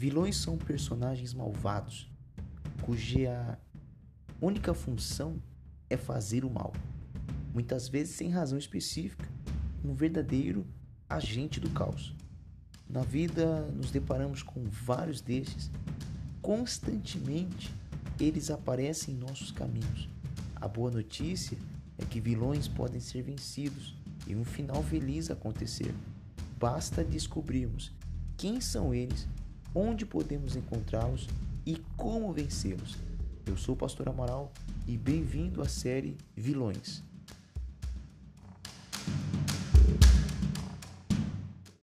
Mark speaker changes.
Speaker 1: Vilões são personagens malvados, cuja única função é fazer o mal, muitas vezes sem razão específica, um verdadeiro agente do caos. Na vida, nos deparamos com vários destes. Constantemente, eles aparecem em nossos caminhos. A boa notícia é que vilões podem ser vencidos e um final feliz acontecer. Basta descobrirmos quem são eles, onde podemos encontrá-los e como vencê-los. Eu sou o Pastor Amaral e bem-vindo à série Vilões.